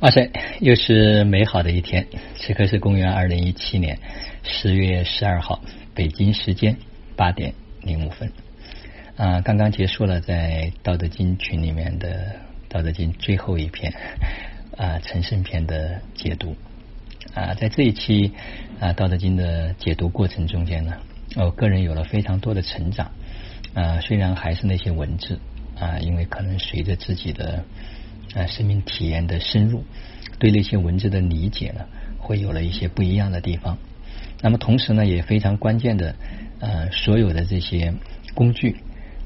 哇塞，又是美好的一天！此刻是公元二零一七年十月十二号，北京时间八点零五分。啊，刚刚结束了在道德经群里面的道德经最后一篇啊陈胜篇的解读啊，在这一期啊道德经的解读过程中间呢，我个人有了非常多的成长啊，虽然还是那些文字啊，因为可能随着自己的。啊，生命体验的深入，对那些文字的理解呢，会有了一些不一样的地方。那么同时呢，也非常关键的，呃，所有的这些工具，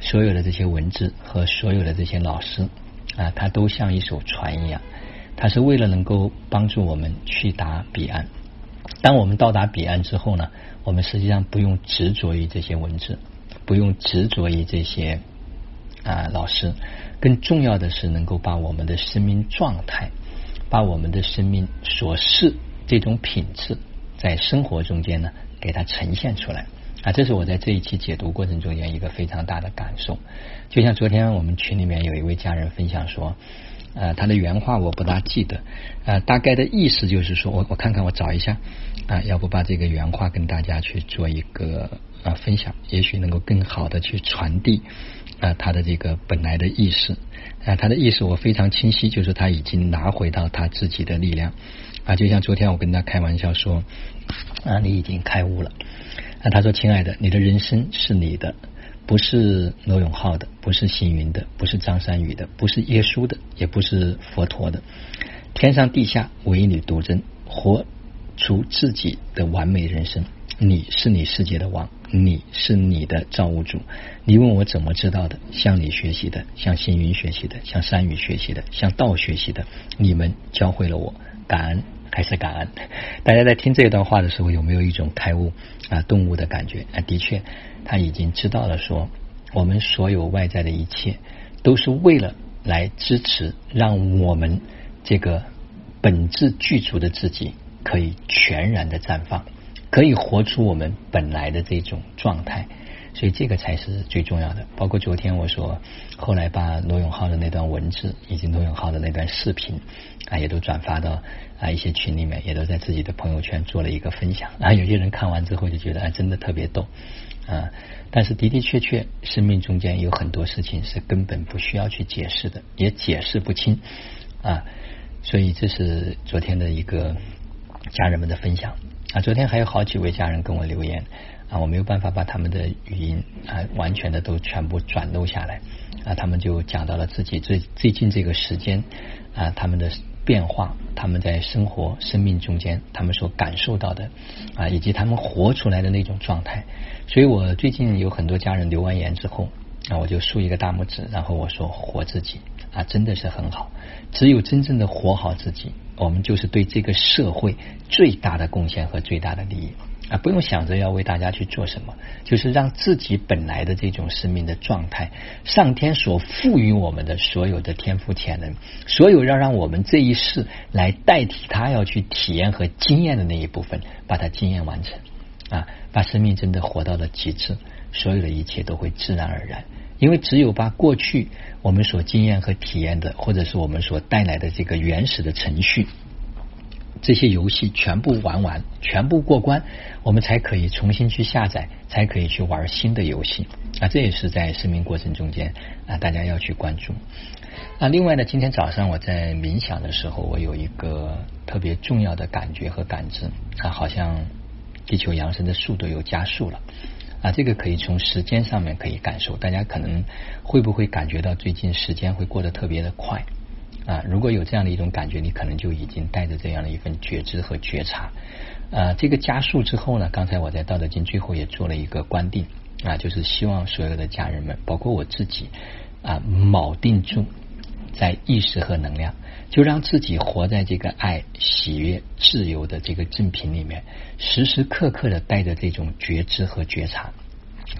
所有的这些文字和所有的这些老师啊，它都像一艘船一样，它是为了能够帮助我们去达彼岸。当我们到达彼岸之后呢，我们实际上不用执着于这些文字，不用执着于这些啊老师。更重要的是，能够把我们的生命状态，把我们的生命所示这种品质，在生活中间呢，给它呈现出来啊！这是我在这一期解读过程中间一个非常大的感受。就像昨天我们群里面有一位家人分享说，呃，他的原话我不大记得，呃，大概的意思就是说，我我看看我找一下啊，要不把这个原话跟大家去做一个啊分享，也许能够更好的去传递。啊，他的这个本来的意识。啊，他的意识我非常清晰，就是他已经拿回到他自己的力量。啊，就像昨天我跟他开玩笑说啊，你已经开悟了。啊，他说亲爱的，你的人生是你的，不是罗永浩的，不是星云的，不是张三宇的，不是耶稣的，也不是佛陀的，天上地下唯你独尊，活出自己的完美人生。你是你世界的王，你是你的造物主。你问我怎么知道的？向你学习的，向星云学习的，向山雨学习的，向道学习的。你们教会了我，感恩还是感恩？大家在听这段话的时候，有没有一种开悟啊顿悟的感觉？啊，的确，他已经知道了，说我们所有外在的一切，都是为了来支持，让我们这个本质具足的自己可以全然的绽放。可以活出我们本来的这种状态，所以这个才是最重要的。包括昨天我说，后来把罗永浩的那段文字以及罗永浩的那段视频啊，也都转发到啊一些群里面，也都在自己的朋友圈做了一个分享。啊，有些人看完之后就觉得啊，真的特别逗啊。但是的的确确，生命中间有很多事情是根本不需要去解释的，也解释不清啊。所以这是昨天的一个家人们的分享。啊，昨天还有好几位家人跟我留言啊，我没有办法把他们的语音啊完全的都全部转录下来啊，他们就讲到了自己最最近这个时间啊他们的变化，他们在生活生命中间他们所感受到的啊，以及他们活出来的那种状态。所以我最近有很多家人留完言之后那，我就竖一个大拇指，然后我说活自己啊，真的是很好，只有真正的活好自己。我们就是对这个社会最大的贡献和最大的利益啊！不用想着要为大家去做什么，就是让自己本来的这种生命的状态，上天所赋予我们的所有的天赋潜能，所有要让我们这一世来代替他要去体验和经验的那一部分，把它经验完成啊！把生命真的活到了极致，所有的一切都会自然而然。因为只有把过去我们所经验和体验的，或者是我们所带来的这个原始的程序，这些游戏全部玩完，全部过关，我们才可以重新去下载，才可以去玩新的游戏啊！这也是在生命过程中间啊，大家要去关注。那另外呢，今天早上我在冥想的时候，我有一个特别重要的感觉和感知啊，好像地球扬升的速度又加速了。啊，这个可以从时间上面可以感受，大家可能会不会感觉到最近时间会过得特别的快啊？如果有这样的一种感觉，你可能就已经带着这样的一份觉知和觉察啊。这个加速之后呢，刚才我在道德经最后也做了一个观定啊，就是希望所有的家人们，包括我自己啊，铆定住在意识和能量。就让自己活在这个爱、喜悦、自由的这个正品里面，时时刻刻的带着这种觉知和觉察。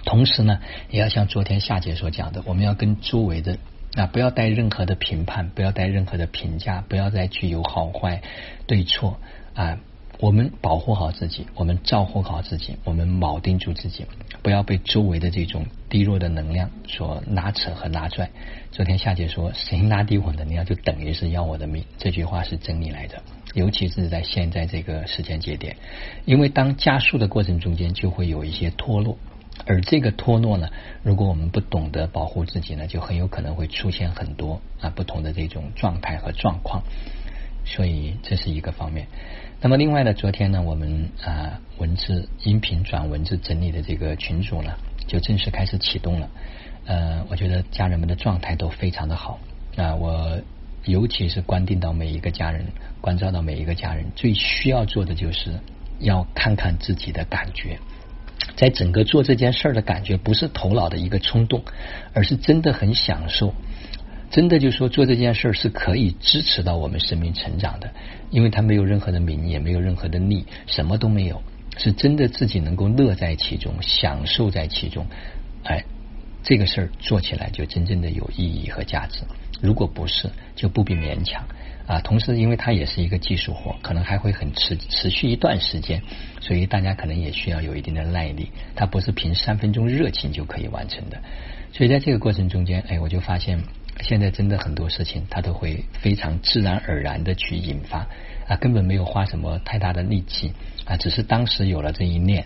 同时呢，也要像昨天夏姐所讲的，我们要跟周围的啊，不要带任何的评判，不要带任何的评价，不要再具有好坏、对错啊，我们保护好自己，我们照顾好自己，我们铆定住自己，不要被周围的这种低弱的能量所拉扯和拉拽。昨天夏姐说，谁拉低我能量，就等于是要我的命。这句话是真理来的，尤其是在现在这个时间节点，因为当加速的过程中间，就会有一些脱落，而这个脱落呢，如果我们不懂得保护自己呢，就很有可能会出现很多啊不同的这种状态和状况。所以这是一个方面。那么另外呢，昨天呢，我们啊文字音频转文字整理的这个群组呢，就正式开始启动了。呃，我觉得家人们的状态都非常的好啊。我尤其是关定到每一个家人，关照到每一个家人，最需要做的就是要看看自己的感觉，在整个做这件事儿的感觉，不是头脑的一个冲动，而是真的很享受。真的就说做这件事儿是可以支持到我们生命成长的，因为它没有任何的名，也没有任何的利，什么都没有，是真的自己能够乐在其中，享受在其中。哎，这个事儿做起来就真正的有意义和价值。如果不是，就不必勉强啊。同时，因为它也是一个技术活，可能还会很持持续一段时间，所以大家可能也需要有一定的耐力。它不是凭三分钟热情就可以完成的。所以在这个过程中间，哎，我就发现。现在真的很多事情，它都会非常自然而然的去引发啊，根本没有花什么太大的力气啊，只是当时有了这一念，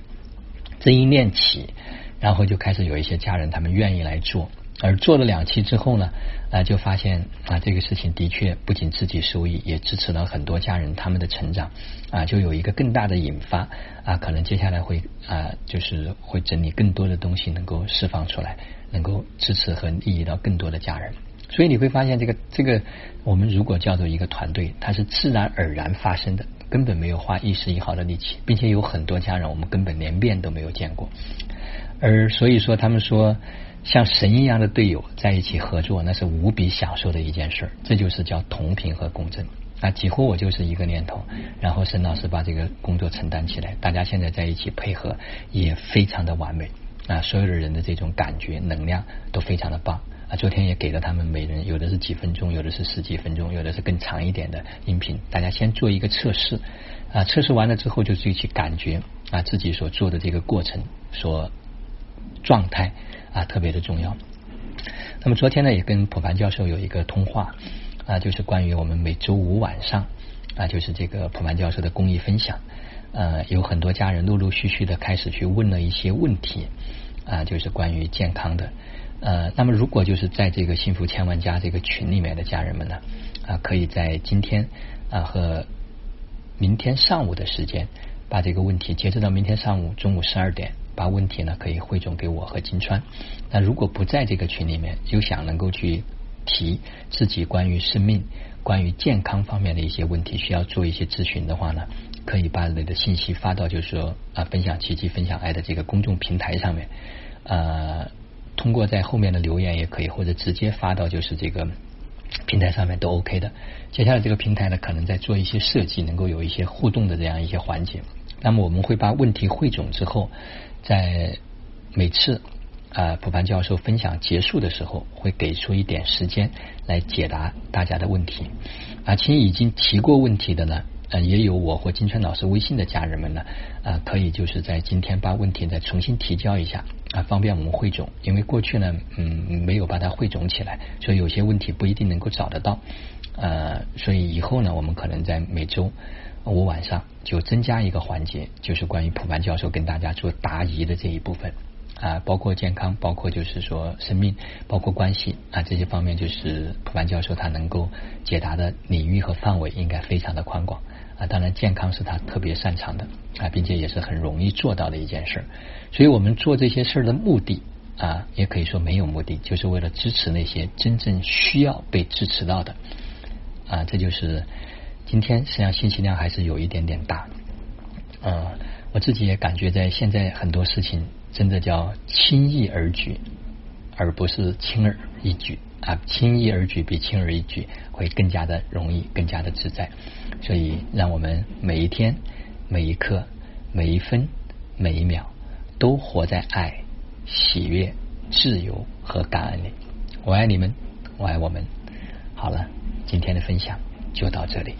这一念起，然后就开始有一些家人他们愿意来做，而做了两期之后呢，啊，就发现啊，这个事情的确不仅自己受益，也支持了很多家人他们的成长啊，就有一个更大的引发啊，可能接下来会啊，就是会整理更多的东西，能够释放出来，能够支持和利益到更多的家人。所以你会发现，这个这个，我们如果叫做一个团队，它是自然而然发生的，根本没有花一丝一毫的力气，并且有很多家人，我们根本连面都没有见过。而所以说，他们说像神一样的队友在一起合作，那是无比享受的一件事。这就是叫同频和共振啊！几乎我就是一个念头，然后沈老师把这个工作承担起来，大家现在在一起配合也非常的完美啊！所有的人的这种感觉能量都非常的棒。啊，昨天也给了他们每人，有的是几分钟，有的是十几分钟，有的是更长一点的音频。大家先做一个测试，啊，测试完了之后就自己去感觉啊，自己所做的这个过程所状态啊，特别的重要。那么昨天呢，也跟普凡教授有一个通话啊，就是关于我们每周五晚上啊，就是这个普凡教授的公益分享，呃，有很多家人陆陆续续的开始去问了一些问题啊，就是关于健康的。呃，那么如果就是在这个幸福千万家这个群里面的家人们呢，啊，可以在今天啊和明天上午的时间，把这个问题截止到明天上午中午十二点，把问题呢可以汇总给我和金川。那如果不在这个群里面，又想能够去提自己关于生命、关于健康方面的一些问题，需要做一些咨询的话呢，可以把你的信息发到就是说啊分享奇迹、分享爱的这个公众平台上面，呃。通过在后面的留言也可以，或者直接发到就是这个平台上面都 OK 的。接下来这个平台呢，可能在做一些设计，能够有一些互动的这样一些环节。那么我们会把问题汇总之后，在每次啊普凡教授分享结束的时候，会给出一点时间来解答大家的问题。啊，请已经提过问题的呢。呃，也有我和金川老师微信的家人们呢，啊，可以就是在今天把问题再重新提交一下啊，方便我们汇总。因为过去呢，嗯，没有把它汇总起来，所以有些问题不一定能够找得到。呃，所以以后呢，我们可能在每周五晚上就增加一个环节，就是关于普凡教授跟大家做答疑的这一部分啊，包括健康，包括就是说生命，包括关系啊这些方面，就是普凡教授他能够解答的领域和范围应该非常的宽广。啊，当然，健康是他特别擅长的啊，并且也是很容易做到的一件事。所以我们做这些事儿的目的啊，也可以说没有目的，就是为了支持那些真正需要被支持到的啊。这就是今天实际上信息量还是有一点点大。啊，我自己也感觉在现在很多事情真的叫轻易而举，而不是轻而易举。啊，轻易而举比轻而易举会更加的容易，更加的自在。所以，让我们每一天、每一刻、每一分、每一秒，都活在爱、喜悦、自由和感恩里。我爱你们，我爱我们。好了，今天的分享就到这里。